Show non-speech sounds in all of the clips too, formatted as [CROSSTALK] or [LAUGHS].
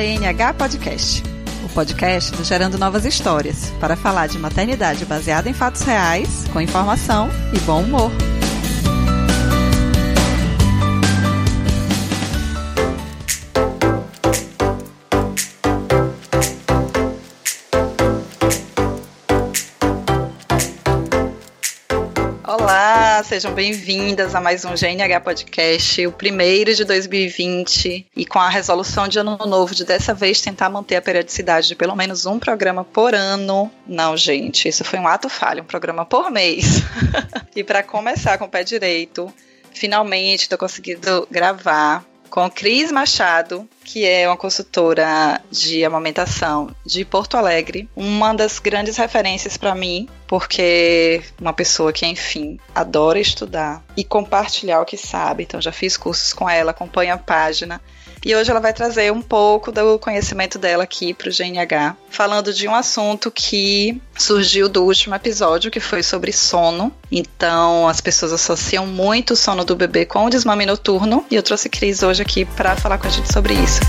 GNH Podcast, o podcast do Gerando Novas Histórias, para falar de maternidade baseada em fatos reais, com informação e bom humor. Olá, sejam bem-vindas a mais um GNH Podcast, o primeiro de 2020, e com a resolução de ano novo de dessa vez tentar manter a periodicidade de pelo menos um programa por ano. Não, gente, isso foi um ato falho, um programa por mês. [LAUGHS] e para começar com o pé direito, finalmente estou conseguindo gravar com Cris Machado, que é uma consultora de amamentação de Porto Alegre, uma das grandes referências para mim, porque uma pessoa que, enfim, adora estudar e compartilhar o que sabe. Então, já fiz cursos com ela, acompanho a página. E hoje ela vai trazer um pouco do conhecimento dela aqui para o GNH, falando de um assunto que surgiu do último episódio, que foi sobre sono. Então, as pessoas associam muito o sono do bebê com o desmame noturno, e eu trouxe Cris hoje aqui para falar com a gente sobre isso.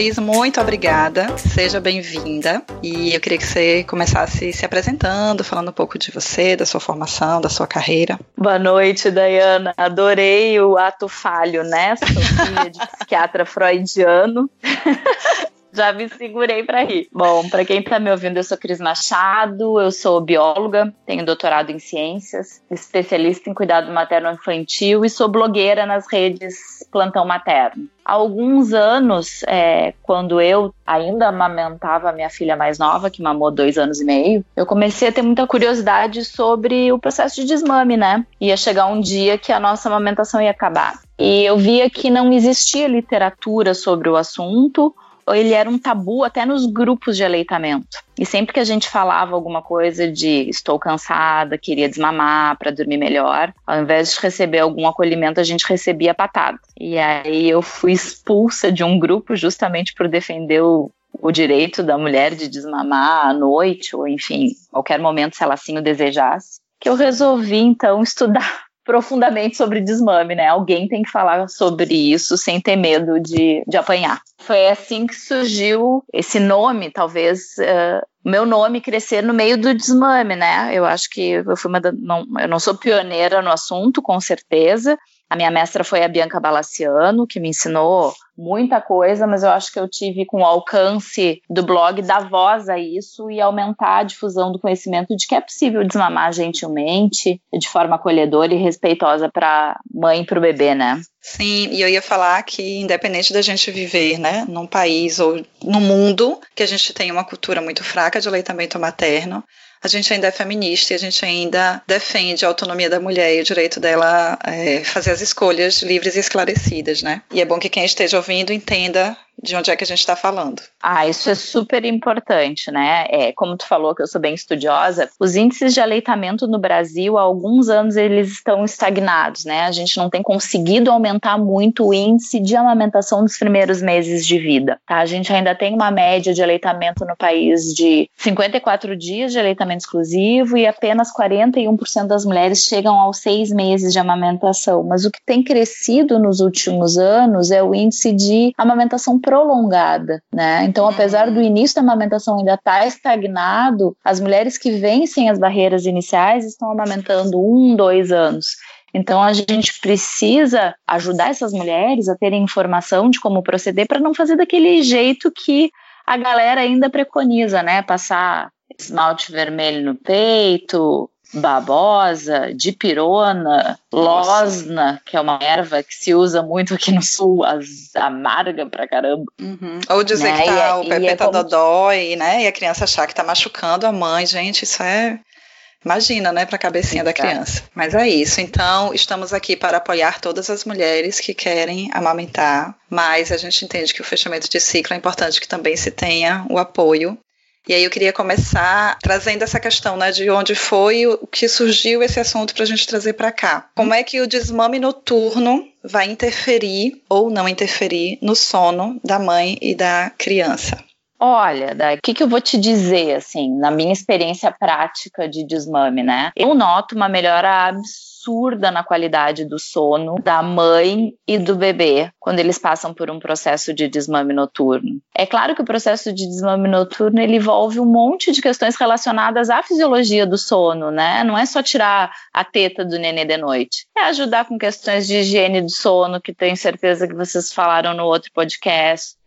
Cris, muito obrigada. Seja bem-vinda. E eu queria que você começasse se apresentando, falando um pouco de você, da sua formação, da sua carreira. Boa noite, Dayana. Adorei o ato falho, né? Sofia de psiquiatra freudiano. [LAUGHS] Já me segurei para rir. Bom, para quem está me ouvindo, eu sou Cris Machado, eu sou bióloga, tenho doutorado em ciências, especialista em cuidado materno-infantil e sou blogueira nas redes Plantão Materno. Há alguns anos, é, quando eu ainda amamentava a minha filha mais nova, que mamou dois anos e meio, eu comecei a ter muita curiosidade sobre o processo de desmame, né? Ia chegar um dia que a nossa amamentação ia acabar. E eu via que não existia literatura sobre o assunto, ele era um tabu até nos grupos de aleitamento. E sempre que a gente falava alguma coisa de estou cansada, queria desmamar para dormir melhor, ao invés de receber algum acolhimento, a gente recebia patada. E aí eu fui expulsa de um grupo justamente por defender o, o direito da mulher de desmamar à noite, ou enfim, qualquer momento se ela assim o desejasse, que eu resolvi então [LAUGHS] estudar profundamente sobre desmame, né? Alguém tem que falar sobre isso sem ter medo de, de apanhar. Foi assim que surgiu esse nome, talvez. Uh, meu nome crescer no meio do desmame, né? Eu acho que eu fui uma da, não, eu não sou pioneira no assunto, com certeza, a minha mestra foi a Bianca Balaciano, que me ensinou muita coisa, mas eu acho que eu tive com o alcance do blog dar voz a isso e aumentar a difusão do conhecimento de que é possível desmamar gentilmente, de forma acolhedora e respeitosa para mãe e para o bebê, né? Sim, e eu ia falar que independente da gente viver, né, num país ou no mundo que a gente tem uma cultura muito fraca de aleitamento materno, a gente ainda é feminista e a gente ainda defende a autonomia da mulher e o direito dela é, fazer as escolhas livres e esclarecidas, né? E é bom que quem esteja ouvindo entenda de onde é que a gente está falando. Ah, isso é super importante, né? É, como tu falou que eu sou bem estudiosa, os índices de aleitamento no Brasil há alguns anos eles estão estagnados, né? A gente não tem conseguido aumentar muito o índice de amamentação nos primeiros meses de vida, tá? A gente ainda tem uma média de aleitamento no país de 54 dias de aleitamento exclusivo e apenas 41% das mulheres chegam aos seis meses de amamentação, mas o que tem crescido nos últimos anos é o índice de amamentação prolongada, né? Então, apesar uhum. do início da amamentação ainda estar tá estagnado, as mulheres que vencem as barreiras iniciais estão amamentando um, dois anos. Então a gente precisa ajudar essas mulheres a terem informação de como proceder para não fazer daquele jeito que a galera ainda preconiza, né? Passar esmalte vermelho no peito, babosa, dipirona, losna, que é uma erva que se usa muito aqui no sul, as, amarga pra caramba. Uhum. Ou dizer né? que tá, o Pepe é tá como... dodói, né? E a criança achar que tá machucando a mãe, gente, isso é. Imagina, né, para a cabecinha da criança. Mas é isso. Então, estamos aqui para apoiar todas as mulheres que querem amamentar, mas a gente entende que o fechamento de ciclo é importante que também se tenha o apoio e aí eu queria começar trazendo essa questão, né, de onde foi o que surgiu esse assunto para a gente trazer para cá. Como é que o desmame noturno vai interferir ou não interferir no sono da mãe e da criança? Olha, o que, que eu vou te dizer, assim, na minha experiência prática de desmame, né? Eu noto uma melhora absurda na qualidade do sono da mãe e do bebê quando eles passam por um processo de desmame noturno. É claro que o processo de desmame noturno ele envolve um monte de questões relacionadas à fisiologia do sono, né? Não é só tirar a teta do nenê de noite. É ajudar com questões de higiene do sono, que tenho certeza que vocês falaram no outro podcast.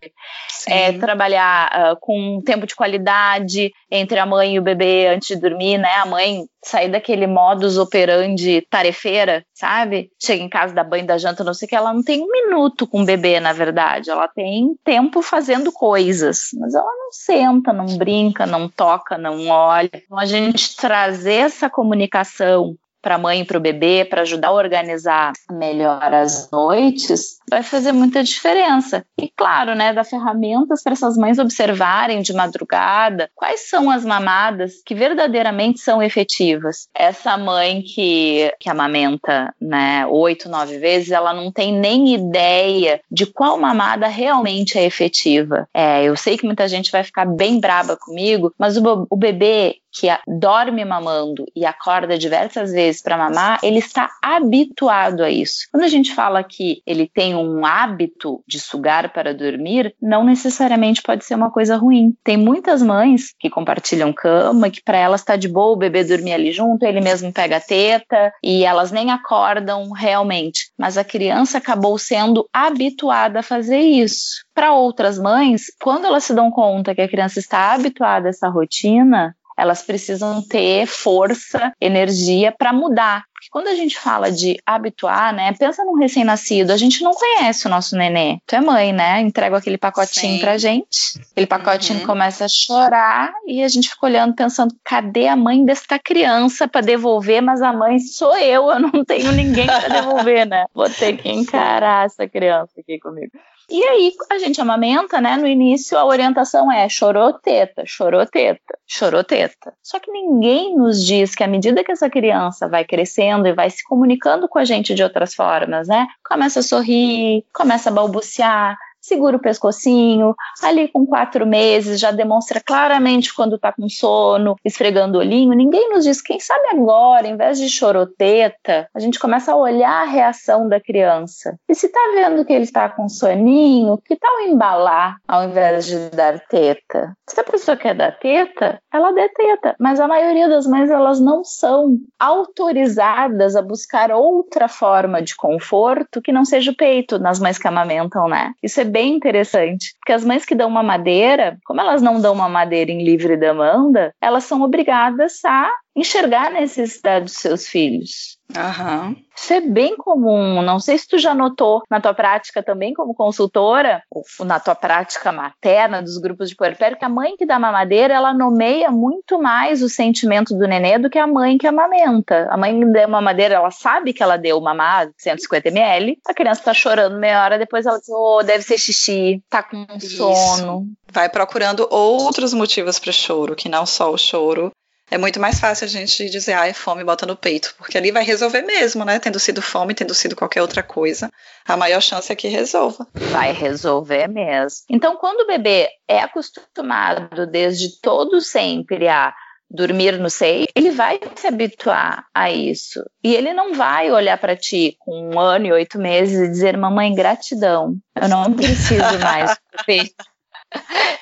É, trabalhar uh, com tempo de qualidade entre a mãe e o bebê antes de dormir, né? A mãe sair daquele modus operandi tarefeira, sabe? Chega em casa, dá banho, da janta, não sei o que, ela não tem um minuto com o bebê, na verdade. Ela tem tempo fazendo coisas, mas ela não senta, não brinca, não toca, não olha. Então a gente trazer essa comunicação para a mãe e para o bebê, para ajudar a organizar melhor as noites, vai fazer muita diferença. E claro, né, dar ferramentas para essas mães observarem de madrugada quais são as mamadas que verdadeiramente são efetivas. Essa mãe que, que amamenta, né, oito, nove vezes, ela não tem nem ideia de qual mamada realmente é efetiva. É, eu sei que muita gente vai ficar bem braba comigo, mas o, o bebê que dorme mamando e acorda diversas vezes para mamar, ele está habituado a isso. Quando a gente fala que ele tem um hábito de sugar para dormir, não necessariamente pode ser uma coisa ruim. Tem muitas mães que compartilham cama, que para elas está de boa o bebê dormir ali junto, ele mesmo pega a teta e elas nem acordam realmente. Mas a criança acabou sendo habituada a fazer isso. Para outras mães, quando elas se dão conta que a criança está habituada a essa rotina, elas precisam ter força, energia para mudar. Porque quando a gente fala de habituar, né? Pensa num recém-nascido, a gente não conhece o nosso nenê. Tu é mãe, né? Entrega aquele pacotinho Sim. pra gente. Aquele pacotinho uhum. começa a chorar e a gente fica olhando pensando, cadê a mãe desta criança para devolver? Mas a mãe sou eu, eu não tenho ninguém para [LAUGHS] devolver, né? Vou ter que encarar essa criança aqui comigo. E aí a gente amamenta, né? No início a orientação é chorou teta, chorou teta, chorou teta. Só que ninguém nos diz que à medida que essa criança vai crescendo e vai se comunicando com a gente de outras formas, né? Começa a sorrir, começa a balbuciar, segura o pescocinho, ali com quatro meses já demonstra claramente quando está com sono, esfregando o olhinho. Ninguém nos diz, quem sabe agora, em vez de choroteta, a gente começa a olhar a reação da criança. E se está vendo que ele está com soninho, que tal embalar ao invés de dar teta? Se a pessoa quer dar teta, ela dê teta, mas a maioria das mães elas não são autorizadas a buscar outra forma de conforto que não seja o peito nas mães que amamentam, né? Isso é bem interessante. Porque as mães que dão uma madeira, como elas não dão uma madeira em livre demanda, elas são obrigadas a enxergar a necessidade dos seus filhos. Uhum. Isso é bem comum. Não sei se tu já notou na tua prática também como consultora, ou na tua prática materna dos grupos de puerpério, que a mãe que dá mamadeira, ela nomeia muito mais o sentimento do nenê do que a mãe que amamenta. A mãe que deu mamadeira, ela sabe que ela deu mamar 150 ml, a criança tá chorando meia hora, depois ela diz, oh, deve ser xixi, tá com sono. Vai procurando outros motivos para choro, que não só o choro é muito mais fácil a gente dizer, ah, é fome, bota no peito, porque ali vai resolver mesmo, né? Tendo sido fome, tendo sido qualquer outra coisa, a maior chance é que resolva. Vai resolver mesmo. Então, quando o bebê é acostumado desde todo sempre a dormir no seio, ele vai se habituar a isso. E ele não vai olhar para ti com um ano e oito meses e dizer, mamãe, gratidão, eu não preciso mais [LAUGHS] do peito.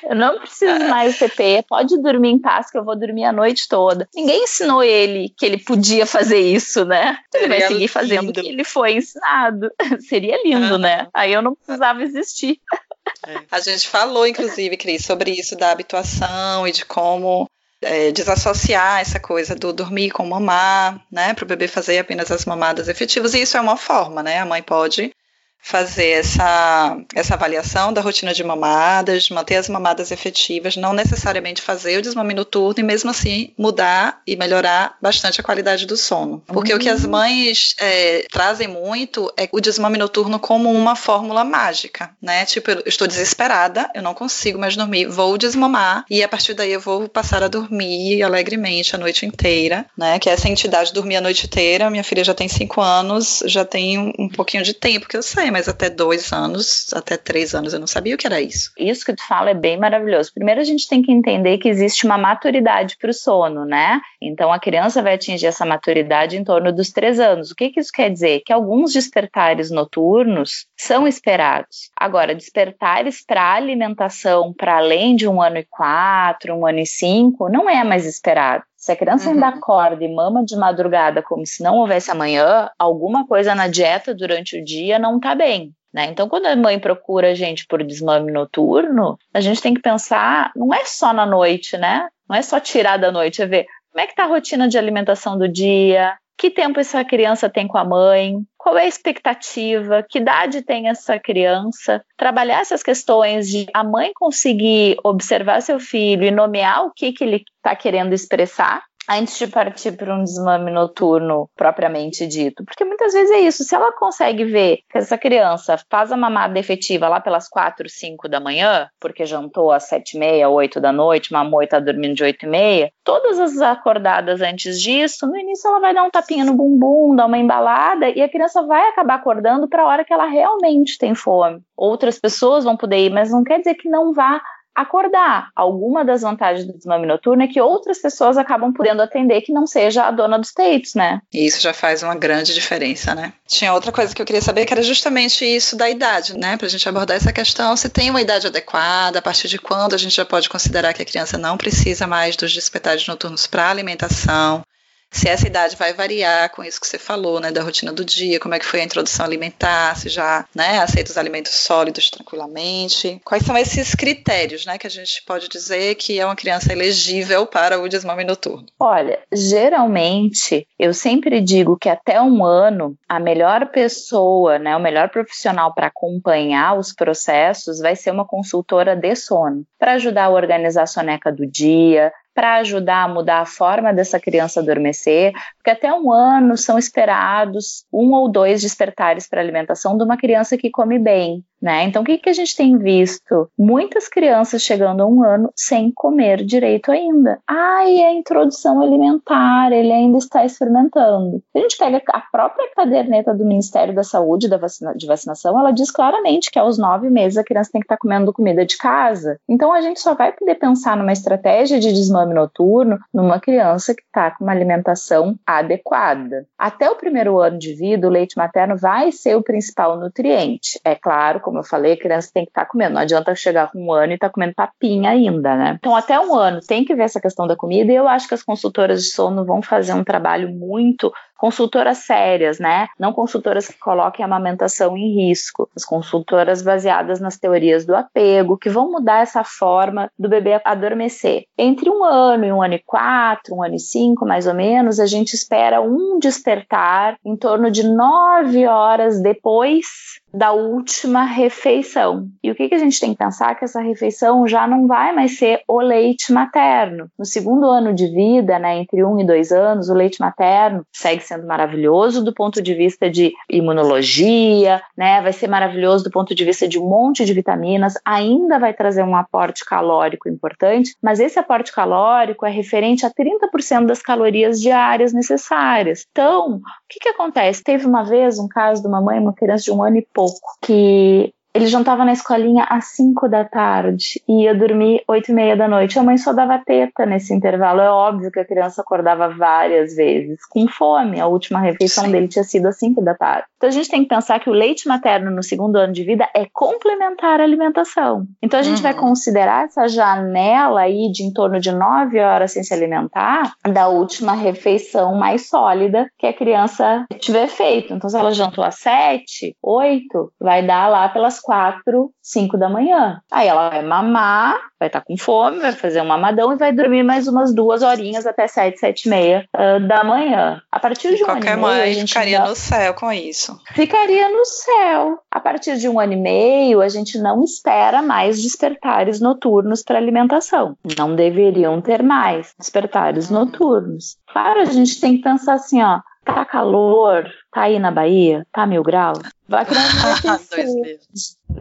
Eu não preciso mais CP, pode dormir em paz que eu vou dormir a noite toda. Ninguém ensinou ele que ele podia fazer isso, né? Ele vai seguir fazendo o que ele foi ensinado. [LAUGHS] Seria lindo, né? Aí eu não precisava existir. É. A gente falou, inclusive, Cris, sobre isso da habituação e de como é, desassociar essa coisa do dormir com mamar, né, para o bebê fazer apenas as mamadas efetivas, e isso é uma forma, né, a mãe pode fazer essa, essa avaliação da rotina de mamadas, manter as mamadas efetivas, não necessariamente fazer o desmame noturno e mesmo assim mudar e melhorar bastante a qualidade do sono. Porque uhum. o que as uhum. mães é, trazem muito é o desmame noturno como uma fórmula mágica, né? Tipo, eu estou desesperada, eu não consigo mais dormir, vou desmamar e a partir daí eu vou passar a dormir alegremente a noite inteira, né? Que é essa entidade dormir a noite inteira. Minha filha já tem cinco anos, já tem um, um pouquinho de tempo que eu sei mas até dois anos, até três anos, eu não sabia o que era isso. Isso que tu fala é bem maravilhoso. Primeiro a gente tem que entender que existe uma maturidade para o sono, né? Então a criança vai atingir essa maturidade em torno dos três anos. O que, que isso quer dizer? Que alguns despertares noturnos são esperados. Agora, despertares para alimentação para além de um ano e quatro, um ano e cinco, não é mais esperado. Se a criança uhum. ainda acorda e mama de madrugada como se não houvesse amanhã, alguma coisa na dieta durante o dia não está bem. Né? Então, quando a mãe procura a gente por desmame noturno, a gente tem que pensar, não é só na noite, né? Não é só tirar da noite, é ver como é que está a rotina de alimentação do dia, que tempo essa criança tem com a mãe, qual é a expectativa, que idade tem essa criança, trabalhar essas questões de a mãe conseguir observar seu filho e nomear o que, que ele está querendo expressar antes de partir para um desmame noturno propriamente dito. Porque muitas vezes é isso, se ela consegue ver que essa criança faz a mamada efetiva lá pelas 4, 5 da manhã, porque jantou às 7 e meia, 8 da noite, mamou e está dormindo de 8 e meia, todas as acordadas antes disso, no início ela vai dar um tapinha no bumbum, dar uma embalada e a criança vai acabar acordando para a hora que ela realmente tem fome. Outras pessoas vão poder ir, mas não quer dizer que não vá acordar. Alguma das vantagens do desmame noturno é que outras pessoas acabam podendo atender que não seja a dona dos peitos, né? E isso já faz uma grande diferença, né? Tinha outra coisa que eu queria saber que era justamente isso da idade, né? Pra gente abordar essa questão, se tem uma idade adequada, a partir de quando a gente já pode considerar que a criança não precisa mais dos despertares noturnos para alimentação, se essa idade vai variar com isso que você falou, né, da rotina do dia, como é que foi a introdução alimentar, se já, né, aceita os alimentos sólidos tranquilamente. Quais são esses critérios, né, que a gente pode dizer que é uma criança elegível para o desmame noturno? Olha, geralmente eu sempre digo que até um ano a melhor pessoa, né, o melhor profissional para acompanhar os processos vai ser uma consultora de sono, para ajudar a organizar a soneca do dia, para ajudar a mudar a forma dessa criança adormecer, porque até um ano são esperados um ou dois despertares para alimentação de uma criança que come bem. Né? Então, o que, que a gente tem visto? Muitas crianças chegando a um ano sem comer direito ainda. Ai, é a introdução alimentar, ele ainda está experimentando. A gente pega a própria caderneta do Ministério da Saúde da vacina, de vacinação, ela diz claramente que aos nove meses a criança tem que estar comendo comida de casa. Então, a gente só vai poder pensar numa estratégia de desmame noturno numa criança que está com uma alimentação adequada. Até o primeiro ano de vida, o leite materno vai ser o principal nutriente. É claro, como eu falei, a criança tem que estar tá comendo. Não adianta chegar com um ano e estar tá comendo papinha ainda, né? Então, até um ano tem que ver essa questão da comida e eu acho que as consultoras de sono vão fazer um trabalho muito consultoras sérias, né? Não consultoras que coloquem a amamentação em risco, as consultoras baseadas nas teorias do apego, que vão mudar essa forma do bebê adormecer. Entre um ano e um ano e quatro, um ano e cinco, mais ou menos, a gente espera um despertar em torno de nove horas depois da última refeição. E o que, que a gente tem que pensar? Que essa refeição já não vai mais ser o leite materno. No segundo ano de vida, né, entre um e dois anos, o leite materno segue sendo maravilhoso do ponto de vista de imunologia, né? Vai ser maravilhoso do ponto de vista de um monte de vitaminas, ainda vai trazer um aporte calórico importante, mas esse aporte calórico é referente a 30% das calorias diárias necessárias. Então, o que, que acontece? Teve uma vez um caso de uma mãe, uma criança de um ano e pouco, que ele jantava na escolinha às 5 da tarde e ia dormir 8 e meia da noite. A mãe só dava teta nesse intervalo. É óbvio que a criança acordava várias vezes, com fome. A última refeição Sim. dele tinha sido às 5 da tarde. Então a gente tem que pensar que o leite materno no segundo ano de vida é complementar a alimentação. Então a gente uhum. vai considerar essa janela aí de em torno de 9 horas sem se alimentar da última refeição mais sólida que a criança tiver feito. Então se ela jantou às 7, 8, vai dar lá pelas quatro, cinco da manhã. Aí ela vai mamar, vai estar tá com fome, vai fazer um mamadão e vai dormir mais umas duas horinhas até sete, sete e meia uh, da manhã. A partir de um Qualquer ano e meio. a gente ficaria no céu com isso. Ficaria no céu. A partir de um ano e meio, a gente não espera mais despertares noturnos para alimentação. Não deveriam ter mais despertares noturnos. Claro, a gente tem que pensar assim, ó, tá calor, Tá aí na Bahia? Tá mil graus? [LAUGHS] A criança vai ter sede,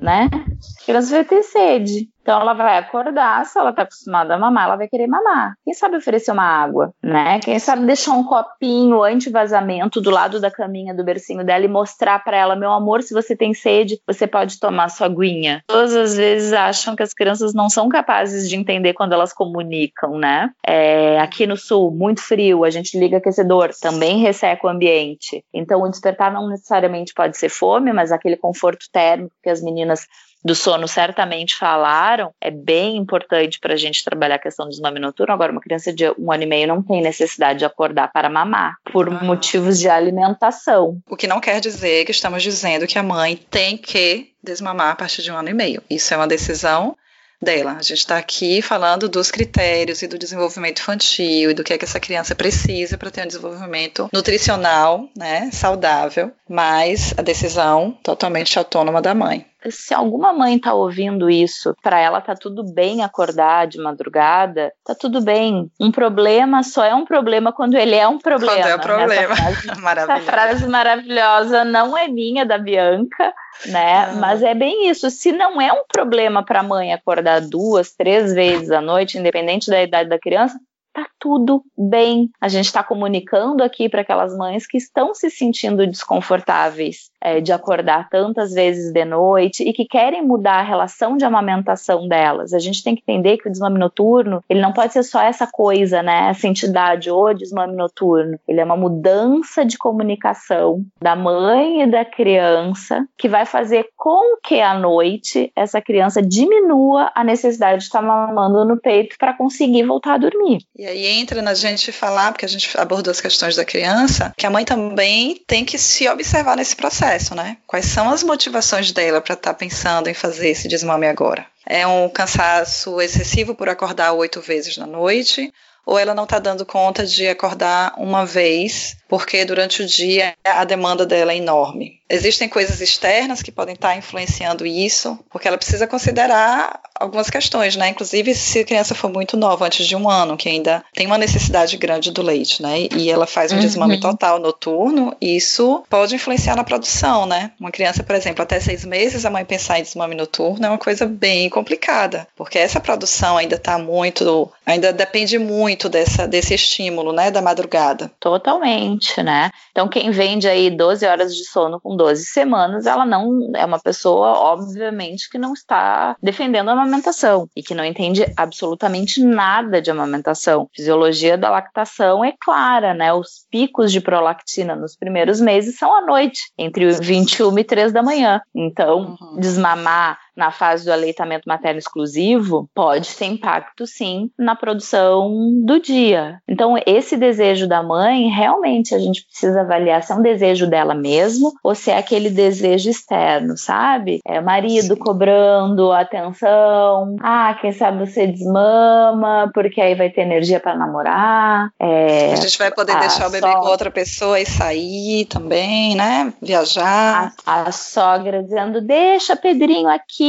né? A criança vai ter sede. Então ela vai acordar, se ela tá acostumada a mamar, ela vai querer mamar. Quem sabe oferecer uma água, né? Quem sabe deixar um copinho anti-vazamento do lado da caminha do bercinho dela e mostrar para ela, meu amor, se você tem sede, você pode tomar sua aguinha. Todas as vezes acham que as crianças não são capazes de entender quando elas comunicam, né? É, aqui no sul, muito frio, a gente liga aquecedor, também resseca o ambiente. Então o despertar não necessariamente pode ser fome, mas aquele conforto térmico que as meninas do sono certamente falaram, é bem importante para a gente trabalhar a questão do desmame noturno. Agora, uma criança de um ano e meio não tem necessidade de acordar para mamar, por ah. motivos de alimentação. O que não quer dizer que estamos dizendo que a mãe tem que desmamar a partir de um ano e meio. Isso é uma decisão dela. A gente está aqui falando dos critérios e do desenvolvimento infantil e do que é que essa criança precisa para ter um desenvolvimento nutricional, né, saudável, mas a decisão totalmente autônoma da mãe se alguma mãe tá ouvindo isso, para ela tá tudo bem acordar de madrugada, tá tudo bem. Um problema só é um problema quando ele é um problema. Quando é um problema. [LAUGHS] Essa frase, essa frase maravilhosa não é minha, da Bianca, né? Ah. Mas é bem isso. Se não é um problema para a mãe acordar duas, três vezes à noite, independente da idade da criança, tá tudo bem. A gente está comunicando aqui para aquelas mães que estão se sentindo desconfortáveis é, de acordar tantas vezes de noite e que querem mudar a relação de amamentação delas. A gente tem que entender que o desmame noturno, ele não pode ser só essa coisa, né? Essa entidade, o desmame noturno. Ele é uma mudança de comunicação da mãe e da criança que vai fazer com que à noite essa criança diminua a necessidade de estar mamando no peito para conseguir voltar a dormir. E aí entra na gente falar, porque a gente abordou as questões da criança, que a mãe também tem que se observar nesse processo, né? Quais são as motivações dela para estar tá pensando em fazer esse desmame agora? É um cansaço excessivo por acordar oito vezes na noite? Ou ela não está dando conta de acordar uma vez porque durante o dia a demanda dela é enorme. Existem coisas externas que podem estar influenciando isso, porque ela precisa considerar algumas questões, né? Inclusive se a criança for muito nova, antes de um ano, que ainda tem uma necessidade grande do leite, né? E ela faz um uhum. desmame total noturno, isso pode influenciar na produção, né? Uma criança, por exemplo, até seis meses, a mãe pensar em desmame noturno é uma coisa bem complicada, porque essa produção ainda está muito, ainda depende muito dessa, desse estímulo, né? Da madrugada. Totalmente né? Então, quem vende aí 12 horas de sono com 12 semanas, ela não é uma pessoa, obviamente, que não está defendendo a amamentação e que não entende absolutamente nada de amamentação. A fisiologia da lactação é clara, né? Os picos de prolactina nos primeiros meses são à noite, entre 21 e 3 da manhã. Então, uhum. desmamar na fase do aleitamento materno exclusivo, pode ter impacto sim na produção do dia. Então, esse desejo da mãe, realmente a gente precisa avaliar se é um desejo dela mesmo ou se é aquele desejo externo, sabe? É o marido cobrando atenção, ah, quem sabe você desmama, porque aí vai ter energia para namorar. É, a gente vai poder deixar o bebê sogra... com outra pessoa e sair também, né? Viajar. A, a sogra dizendo: deixa Pedrinho aqui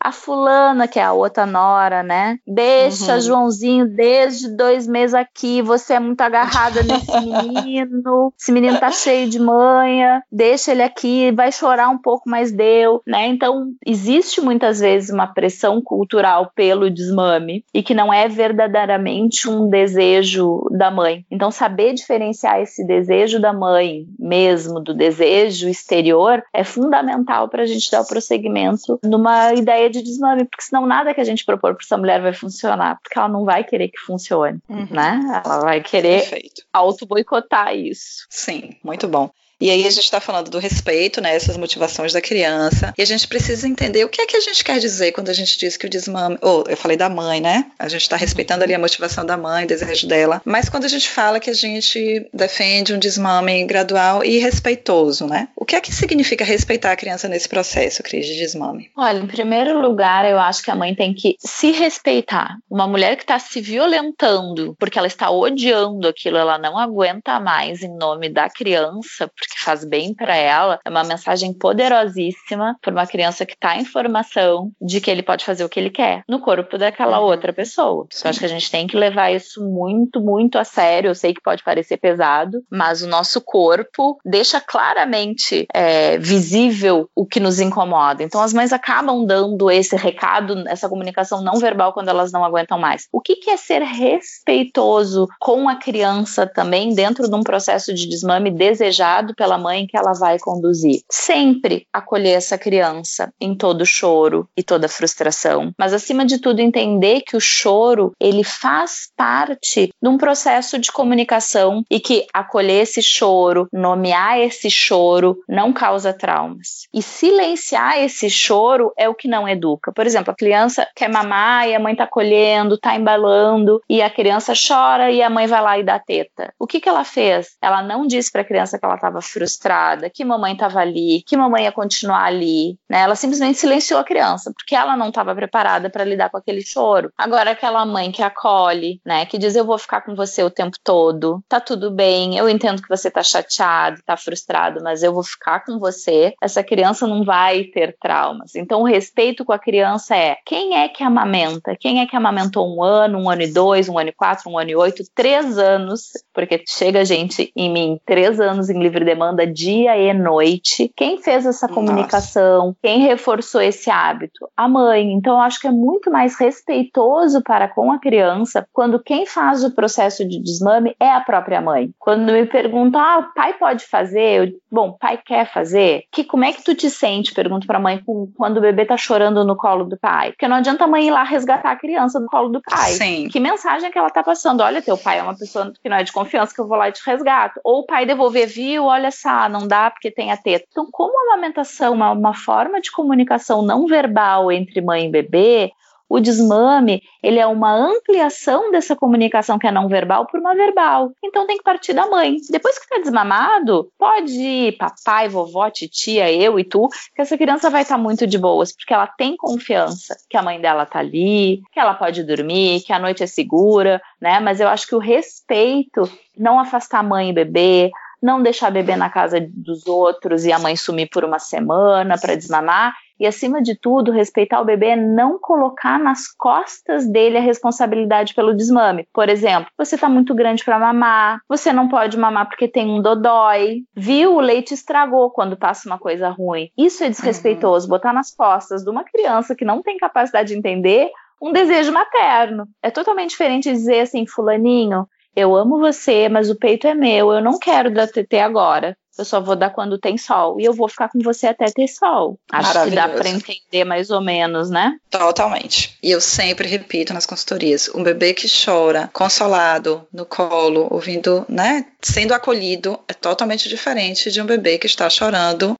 a fulana, que é a outra nora, né? Deixa uhum. Joãozinho desde dois meses aqui, você é muito agarrada nesse [LAUGHS] menino, esse menino tá cheio de manha, deixa ele aqui, vai chorar um pouco, mas deu, né? Então, existe muitas vezes uma pressão cultural pelo desmame e que não é verdadeiramente um desejo da mãe. Então, saber diferenciar esse desejo da mãe mesmo do desejo exterior é fundamental para a gente dar o prosseguimento no uma ideia de desmame, porque senão nada que a gente propor para essa mulher vai funcionar, porque ela não vai querer que funcione, uhum. né? Ela vai querer auto-boicotar isso. Sim, muito bom. E aí a gente está falando do respeito, né, essas motivações da criança, e a gente precisa entender o que é que a gente quer dizer quando a gente diz que o desmame, ou oh, eu falei da mãe, né? A gente está respeitando ali a motivação da mãe, o desejo dela, mas quando a gente fala que a gente defende um desmame gradual e respeitoso, né? O que é que significa respeitar a criança nesse processo, Cris, de desmame? Olha, em primeiro lugar, eu acho que a mãe tem que se respeitar. Uma mulher que está se violentando porque ela está odiando aquilo, ela não aguenta mais em nome da criança, porque que faz bem para ela, é uma mensagem poderosíssima para uma criança que está em formação de que ele pode fazer o que ele quer no corpo daquela uhum. outra pessoa. Então, acho que a gente tem que levar isso muito, muito a sério. Eu sei que pode parecer pesado, mas o nosso corpo deixa claramente é, visível o que nos incomoda. Então, as mães acabam dando esse recado, essa comunicação não verbal quando elas não aguentam mais. O que, que é ser respeitoso com a criança também dentro de um processo de desmame desejado pela mãe que ela vai conduzir? Sempre acolher essa criança em todo choro e toda frustração, mas acima de tudo entender que o choro ele faz parte de um processo de comunicação e que acolher esse choro, nomear esse choro não causa traumas. E silenciar esse choro é o que não educa. Por exemplo, a criança quer mamar e a mãe tá colhendo, tá embalando e a criança chora e a mãe vai lá e dá teta. O que que ela fez? Ela não disse para a criança que ela estava frustrada, que mamãe estava ali, que mamãe ia continuar ali, né? Ela simplesmente silenciou a criança porque ela não estava preparada para lidar com aquele choro. Agora aquela mãe que acolhe, né, que diz eu vou ficar com você o tempo todo, tá tudo bem, eu entendo que você tá chateado, tá frustrado, mas eu vou ficar com você. Essa criança não vai ter traumas. Então o respeito com a criança é quem é que amamenta? Quem é que amamentou um ano, um ano e dois, um ano e quatro, um ano e oito, três anos? Porque chega gente em mim, três anos em livre demanda, dia e noite. Quem fez essa comunicação? Nossa. Quem reforçou esse hábito? A mãe. Então eu acho que é muito mais respeitoso para com a criança quando quem faz o processo de desmame é a própria mãe. Quando me perguntam, ah, o pai pode fazer? Eu, Bom, pai quer fazer? Que como é que tu te sente? Pergunto para a mãe quando o bebê tá chorando no colo do pai. Porque não adianta a mãe ir lá resgatar a criança do colo do pai. Sim. Que mensagem que ela tá passando? Olha, teu pai é uma pessoa que não é de confiança que eu vou lá e te resgato. Ou o pai devolver, viu? Olha só, não dá porque tem a teta. Então, como a amamentação é uma, uma forma de comunicação não verbal entre mãe e bebê, o desmame, ele é uma ampliação dessa comunicação que é não verbal por uma verbal. Então tem que partir da mãe. Depois que está desmamado, pode ir papai, vovó, titia, eu e tu, que essa criança vai estar tá muito de boas, porque ela tem confiança que a mãe dela tá ali, que ela pode dormir, que a noite é segura, né? Mas eu acho que o respeito, não afastar mãe e bebê, não deixar bebê na casa dos outros e a mãe sumir por uma semana para desmamar, e, acima de tudo, respeitar o bebê é não colocar nas costas dele a responsabilidade pelo desmame. Por exemplo, você está muito grande para mamar, você não pode mamar porque tem um dodói, viu? O leite estragou quando passa uma coisa ruim. Isso é desrespeitoso, uhum. botar nas costas de uma criança que não tem capacidade de entender um desejo materno. É totalmente diferente dizer assim, fulaninho, eu amo você, mas o peito é meu, eu não quero dar TT agora. Eu só vou dar quando tem sol. E eu vou ficar com você até ter sol. Acho que dá para entender mais ou menos, né? Totalmente. E eu sempre repito nas consultorias: um bebê que chora, consolado, no colo, ouvindo, né? Sendo acolhido, é totalmente diferente de um bebê que está chorando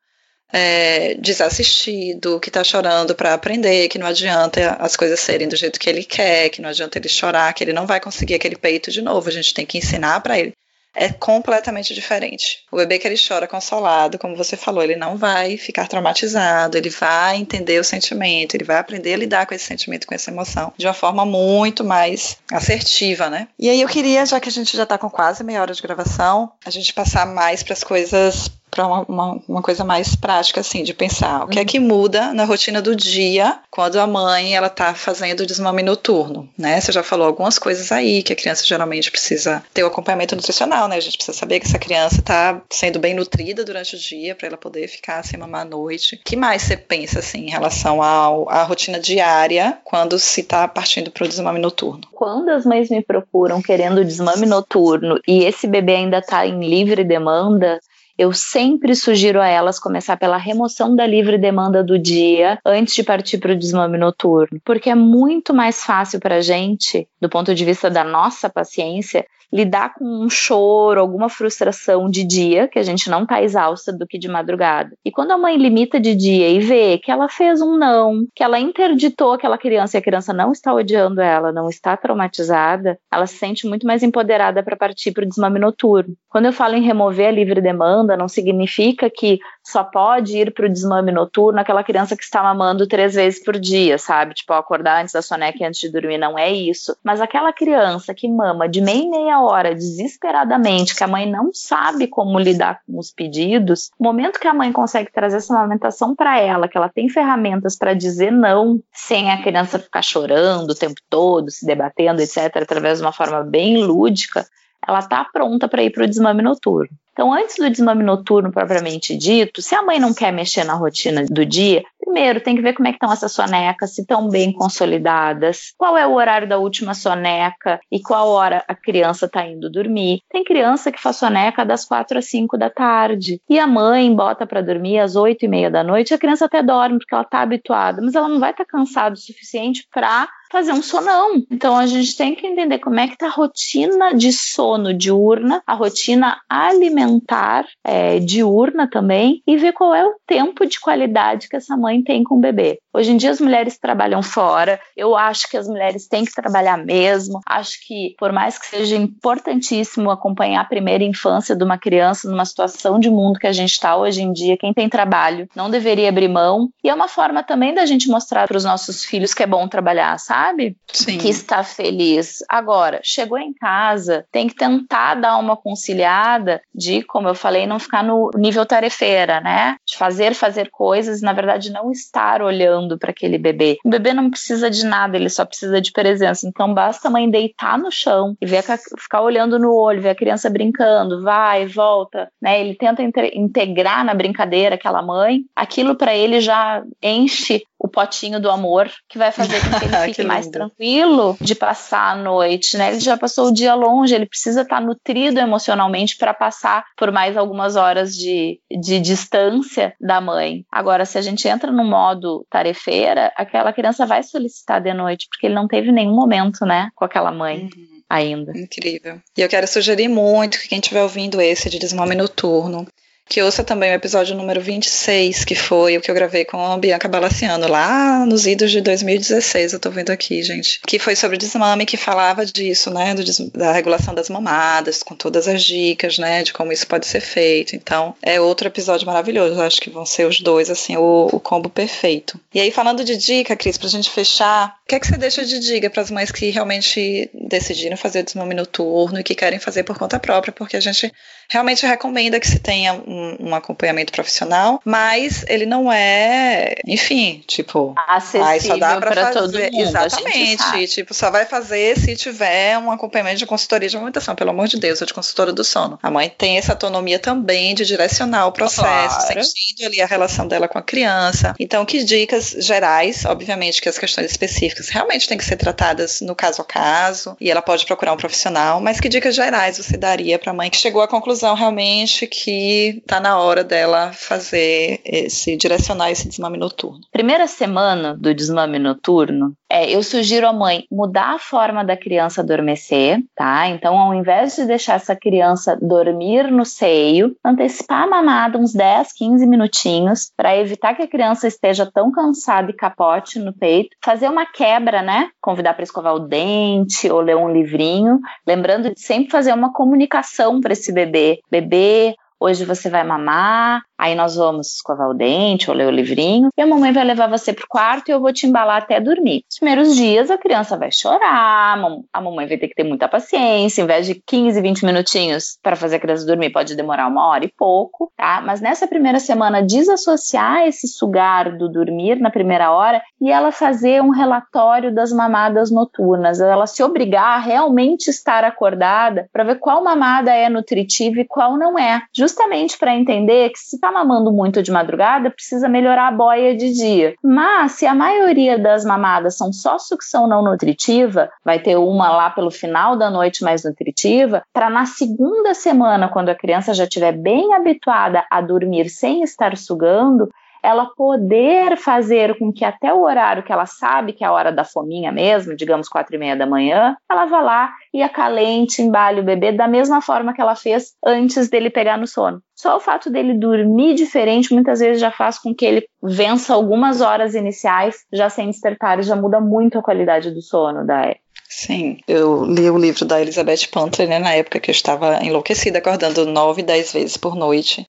é, desassistido, que está chorando para aprender, que não adianta as coisas serem do jeito que ele quer, que não adianta ele chorar, que ele não vai conseguir aquele peito de novo. A gente tem que ensinar para ele é completamente diferente. O bebê que ele chora consolado, como você falou, ele não vai ficar traumatizado, ele vai entender o sentimento, ele vai aprender a lidar com esse sentimento, com essa emoção, de uma forma muito mais assertiva, né? E aí eu queria, já que a gente já está com quase meia hora de gravação, a gente passar mais para as coisas para uma, uma, uma, coisa mais prática, assim, de pensar o que é que muda na rotina do dia quando a mãe ela está fazendo o desmame noturno, né? Você já falou algumas coisas aí que a criança geralmente precisa ter o acompanhamento nutricional, né? A gente precisa saber que essa criança está sendo bem nutrida durante o dia para ela poder ficar sem mamar à noite. O que mais você pensa assim em relação ao, à rotina diária quando se está partindo para o desmame noturno? Quando as mães me procuram querendo desmame noturno e esse bebê ainda está em livre demanda, eu sempre sugiro a elas começar pela remoção da livre demanda do dia antes de partir para o desmame noturno, porque é muito mais fácil para a gente, do ponto de vista da nossa paciência, lidar com um choro, alguma frustração de dia, que a gente não tá exausta do que de madrugada. E quando a mãe limita de dia e vê que ela fez um não, que ela interditou aquela criança e a criança não está odiando ela, não está traumatizada, ela se sente muito mais empoderada para partir para o desmame noturno. Quando eu falo em remover a livre demanda, não significa que só pode ir para o desmame noturno aquela criança que está mamando três vezes por dia, sabe? Tipo, acordar antes da soneca e antes de dormir, não é isso. Mas aquela criança que mama de meia em meia hora, desesperadamente, que a mãe não sabe como lidar com os pedidos, o momento que a mãe consegue trazer essa amamentação para ela, que ela tem ferramentas para dizer não, sem a criança ficar chorando o tempo todo, se debatendo, etc., através de uma forma bem lúdica, ela está pronta para ir para o desmame noturno. Então, antes do desmame noturno propriamente dito, se a mãe não quer mexer na rotina do dia, primeiro tem que ver como é que estão essas sonecas, se estão bem consolidadas, qual é o horário da última soneca e qual hora a criança está indo dormir. Tem criança que faz soneca das quatro às cinco da tarde e a mãe bota para dormir às oito e meia da noite, a criança até dorme porque ela está habituada, mas ela não vai estar tá cansada o suficiente para fazer um sonão. Então a gente tem que entender como é que tá a rotina de sono diurna, a rotina alimentar é, diurna também e ver qual é o tempo de qualidade que essa mãe tem com o bebê. Hoje em dia as mulheres trabalham fora, eu acho que as mulheres têm que trabalhar mesmo, acho que por mais que seja importantíssimo acompanhar a primeira infância de uma criança numa situação de mundo que a gente está hoje em dia, quem tem trabalho não deveria abrir mão e é uma forma também da gente mostrar para os nossos filhos que é bom trabalhar, sabe? Sabe? Sim. Que está feliz. Agora, chegou em casa, tem que tentar dar uma conciliada de, como eu falei, não ficar no nível tarefeira, né? De fazer, fazer coisas, na verdade, não estar olhando para aquele bebê. O bebê não precisa de nada, ele só precisa de presença. Então, basta a mãe deitar no chão e ver, ficar olhando no olho, ver a criança brincando, vai, volta, né? Ele tenta integrar na brincadeira aquela mãe. Aquilo para ele já enche o potinho do amor, que vai fazer com que ele [LAUGHS] fique que mais tranquilo de passar a noite, né? Ele já passou o dia longe, ele precisa estar nutrido emocionalmente para passar por mais algumas horas de, de distância da mãe. Agora, se a gente entra no modo tarefeira, aquela criança vai solicitar de noite, porque ele não teve nenhum momento, né, com aquela mãe. Uhum ainda. Incrível. E eu quero sugerir muito que quem estiver ouvindo esse de Desmame Noturno, que ouça também o episódio número 26, que foi o que eu gravei com a Bianca Balaciano, lá nos idos de 2016, eu tô vendo aqui, gente. Que foi sobre desmame, que falava disso, né, do, da regulação das mamadas, com todas as dicas, né, de como isso pode ser feito. Então, é outro episódio maravilhoso, acho que vão ser os dois, assim, o, o combo perfeito. E aí, falando de dica, Cris, pra gente fechar, o que é que você deixa de dica para as mães que realmente decidiram fazer desmame noturno e que querem fazer por conta própria, porque a gente realmente recomenda que se tenha um, um acompanhamento profissional, mas ele não é, enfim, tipo, acessível só dá para todo mundo. Exatamente, tipo, só vai fazer se tiver um acompanhamento de consultoria de amamentação, pelo amor de Deus, ou de consultora do sono. A mãe tem essa autonomia também de direcionar o processo, claro. sentindo ali a relação dela com a criança. Então, que dicas gerais, obviamente que as questões específicas realmente têm que ser tratadas no caso a caso, e ela pode procurar um profissional, mas que dicas gerais você daria para a mãe que chegou à conclusão conclusão realmente que está na hora dela fazer esse direcionar esse desmame noturno. Primeira semana do desmame noturno, é, eu sugiro à mãe mudar a forma da criança adormecer, tá? Então, ao invés de deixar essa criança dormir no seio, antecipar a mamada uns 10, 15 minutinhos para evitar que a criança esteja tão cansada e capote no peito, fazer uma quebra, né? Convidar para escovar o dente ou ler um livrinho, lembrando de sempre fazer uma comunicação para esse bebê bebê, hoje você vai mamar, Aí nós vamos escovar o dente ou ler o livrinho e a mamãe vai levar você pro quarto e eu vou te embalar até dormir. Os primeiros dias a criança vai chorar, a mamãe vai ter que ter muita paciência, em vez de 15, 20 minutinhos para fazer a criança dormir, pode demorar uma hora e pouco, tá? Mas nessa primeira semana desassociar esse sugar do dormir na primeira hora e ela fazer um relatório das mamadas noturnas, ela se obrigar a realmente estar acordada para ver qual mamada é nutritiva e qual não é, justamente para entender que se está mamando muito de madrugada, precisa melhorar a boia de dia. Mas se a maioria das mamadas são só sucção não nutritiva, vai ter uma lá pelo final da noite mais nutritiva, para na segunda semana, quando a criança já estiver bem habituada a dormir sem estar sugando, ela poder fazer com que até o horário que ela sabe que é a hora da fominha mesmo, digamos quatro e meia da manhã, ela vá lá e acalente, embale o bebê da mesma forma que ela fez antes dele pegar no sono. Só o fato dele dormir diferente muitas vezes já faz com que ele vença algumas horas iniciais já sem despertar e já muda muito a qualidade do sono da época. Sim, eu li o livro da Elizabeth Pantler, né, na época que eu estava enlouquecida, acordando nove, dez vezes por noite.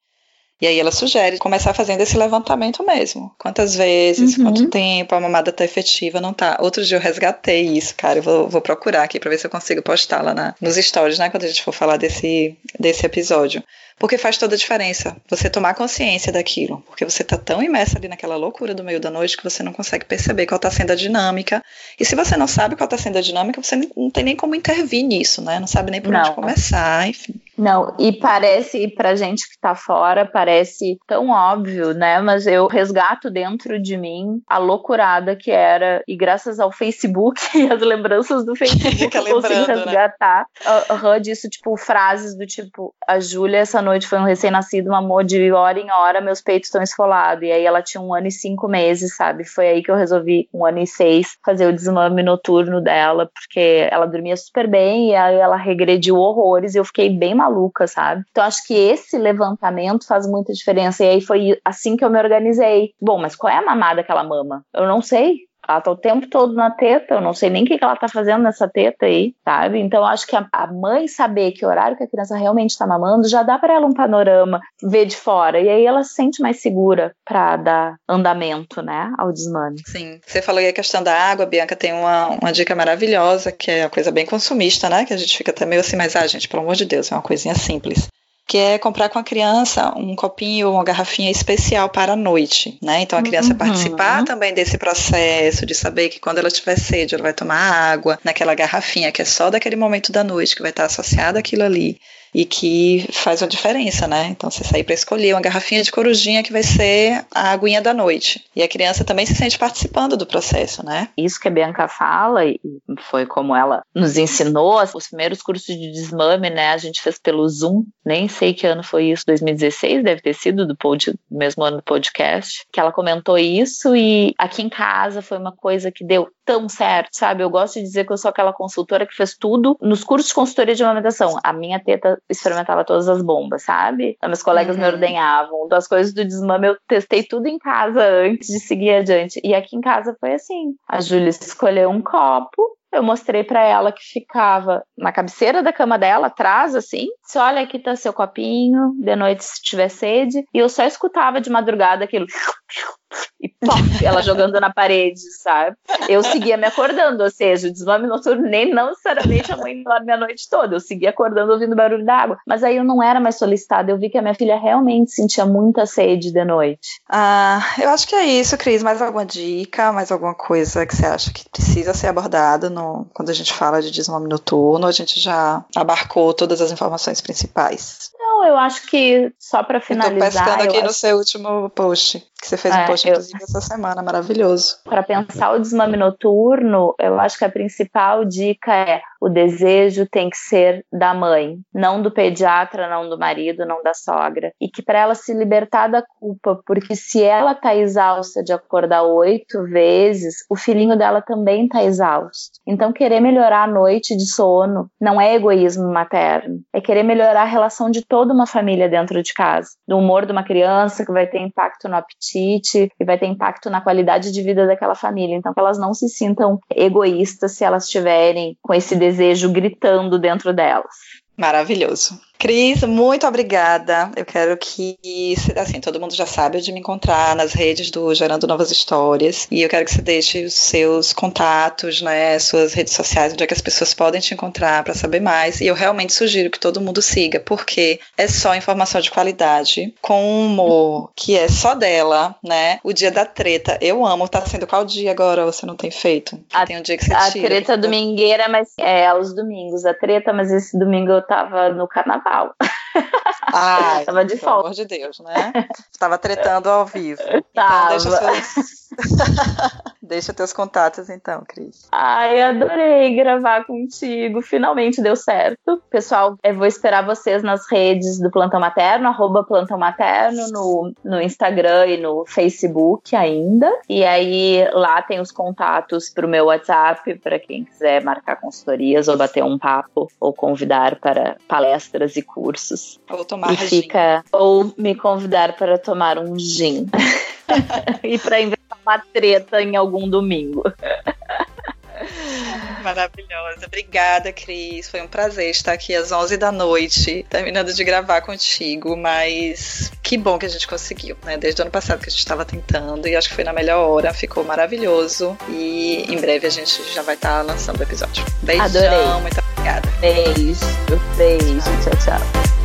E aí ela sugere começar fazendo esse levantamento mesmo. Quantas vezes, uhum. quanto tempo a mamada tá efetiva, não tá. Outro dia eu resgatei isso, cara. Eu vou, vou procurar aqui pra ver se eu consigo postar lá na, nos stories, né? Quando a gente for falar desse, desse episódio. Porque faz toda a diferença você tomar consciência daquilo. Porque você tá tão imersa ali naquela loucura do meio da noite que você não consegue perceber qual tá sendo a dinâmica. E se você não sabe qual tá sendo a dinâmica, você não tem nem como intervir nisso, né? Não sabe nem por não. onde começar, enfim. Não, e parece, pra gente que tá fora, parece tão óbvio, né? Mas eu resgato dentro de mim a loucurada que era, e graças ao Facebook [LAUGHS] e as lembranças do Facebook, eu consigo né? resgatar né? uh, disso, tipo, frases do tipo, a Júlia essa noite foi um recém-nascido, mamou de hora em hora, meus peitos estão esfolados. E aí ela tinha um ano e cinco meses, sabe? Foi aí que eu resolvi, um ano e seis, fazer o desmame noturno dela, porque ela dormia super bem e aí ela regrediu horrores e eu fiquei bem maluca, sabe? Então acho que esse levantamento faz muita diferença. E aí foi assim que eu me organizei. Bom, mas qual é a mamada que ela mama? Eu não sei. Ela tá o tempo todo na teta, eu não sei nem o que, que ela tá fazendo nessa teta aí, sabe? Então acho que a, a mãe saber que horário que a criança realmente tá mamando já dá para ela um panorama, ver de fora. E aí ela se sente mais segura para dar andamento, né, ao desmame. Sim. Você falou aí a questão da água, Bianca tem uma, uma dica maravilhosa, que é uma coisa bem consumista, né? Que a gente fica até meio assim, mas ah, gente, pelo amor de Deus, é uma coisinha simples que é comprar com a criança um copinho ou uma garrafinha especial para a noite, né? Então a criança uhum. participar também desse processo de saber que quando ela tiver sede, ela vai tomar água naquela garrafinha que é só daquele momento da noite que vai estar associada àquilo ali e que faz uma diferença, né? Então você sair para escolher uma garrafinha de corujinha que vai ser a aguinha da noite. E a criança também se sente participando do processo, né? Isso que a Bianca fala, e foi como ela nos ensinou, os primeiros cursos de desmame, né? A gente fez pelo Zoom, nem sei que ano foi isso, 2016, deve ter sido do, pod, mesmo ano do podcast, que ela comentou isso e aqui em casa foi uma coisa que deu tão certo, sabe? Eu gosto de dizer que eu sou aquela consultora que fez tudo nos cursos de consultoria de amamentação. A minha teta experimentava todas as bombas, sabe? Meus colegas uhum. me ordenhavam. Das coisas do desmame eu testei tudo em casa antes de seguir adiante. E aqui em casa foi assim. A Júlia escolheu um copo, eu mostrei para ela que ficava na cabeceira da cama dela, atrás, assim. Se olha, aqui tá seu copinho, de noite se tiver sede. E eu só escutava de madrugada aquilo e pop, ela jogando na parede, sabe? Eu seguia me acordando, ou seja, o desmame noturno nem não necessariamente a mãe dorme a noite toda, eu seguia acordando ouvindo barulho da água. Mas aí eu não era mais solicitada, eu vi que a minha filha realmente sentia muita sede de noite. Ah, eu acho que é isso, Cris. Mais alguma dica, mais alguma coisa que você acha que precisa ser abordada no, quando a gente fala de desmame noturno? A gente já abarcou todas as informações principais. Não, eu acho que só para finalizar. Tô pescando aqui no acho... seu último post, que você fez é, um post, eu... inclusive, essa semana, maravilhoso. Para pensar o desmame noturno, eu acho que a principal dica é o desejo tem que ser da mãe, não do pediatra, não do marido, não da sogra. E que para ela se libertar da culpa, porque se ela tá exausta de acordar oito vezes, o filhinho dela também tá exausto. Então, querer melhorar a noite de sono não é egoísmo materno, é querer melhorar a relação de toda uma família dentro de casa. Do humor de uma criança, que vai ter impacto no apetite, e vai ter impacto na qualidade de vida daquela família. Então, que elas não se sintam egoístas se elas estiverem com esse desejo gritando dentro delas. Maravilhoso. Cris, muito obrigada. Eu quero que, assim, todo mundo já sabe onde me encontrar nas redes do Gerando Novas Histórias. E eu quero que você deixe os seus contatos, né, suas redes sociais, onde é que as pessoas podem te encontrar para saber mais. E eu realmente sugiro que todo mundo siga, porque é só informação de qualidade, com humor, que é só dela, né? O dia da treta, eu amo. Tá sendo qual dia agora você não tem feito? A, tem um dia que você a tira. A treta domingueira, mas é aos domingos. A treta, mas esse domingo eu tava no carnaval carnaval. Ai, tava de folga. Pelo amor de Deus, né? Tava tretando ao vivo. [LAUGHS] Tava. Então deixa. [LAUGHS] deixa teus contatos então, Cris. Ai, adorei gravar contigo. Finalmente deu certo. Pessoal, eu vou esperar vocês nas redes do Plantão Materno, arroba Plantão Materno, no, no Instagram e no Facebook ainda. E aí lá tem os contatos pro meu WhatsApp, para quem quiser marcar consultorias ou bater um papo ou convidar para palestras e cursos. Ou tomar e fica gin. ou me convidar para tomar um gin [LAUGHS] [LAUGHS] e para inventar uma treta em algum domingo. [LAUGHS] Maravilhosa. Obrigada, Cris. Foi um prazer estar aqui às 11 da noite, terminando de gravar contigo, mas que bom que a gente conseguiu, né? Desde o ano passado que a gente estava tentando e acho que foi na melhor hora, ficou maravilhoso. E em breve a gente já vai estar tá lançando o episódio. Beijão, Adorei. muito obrigada. Beijo, beijo, tchau, tchau.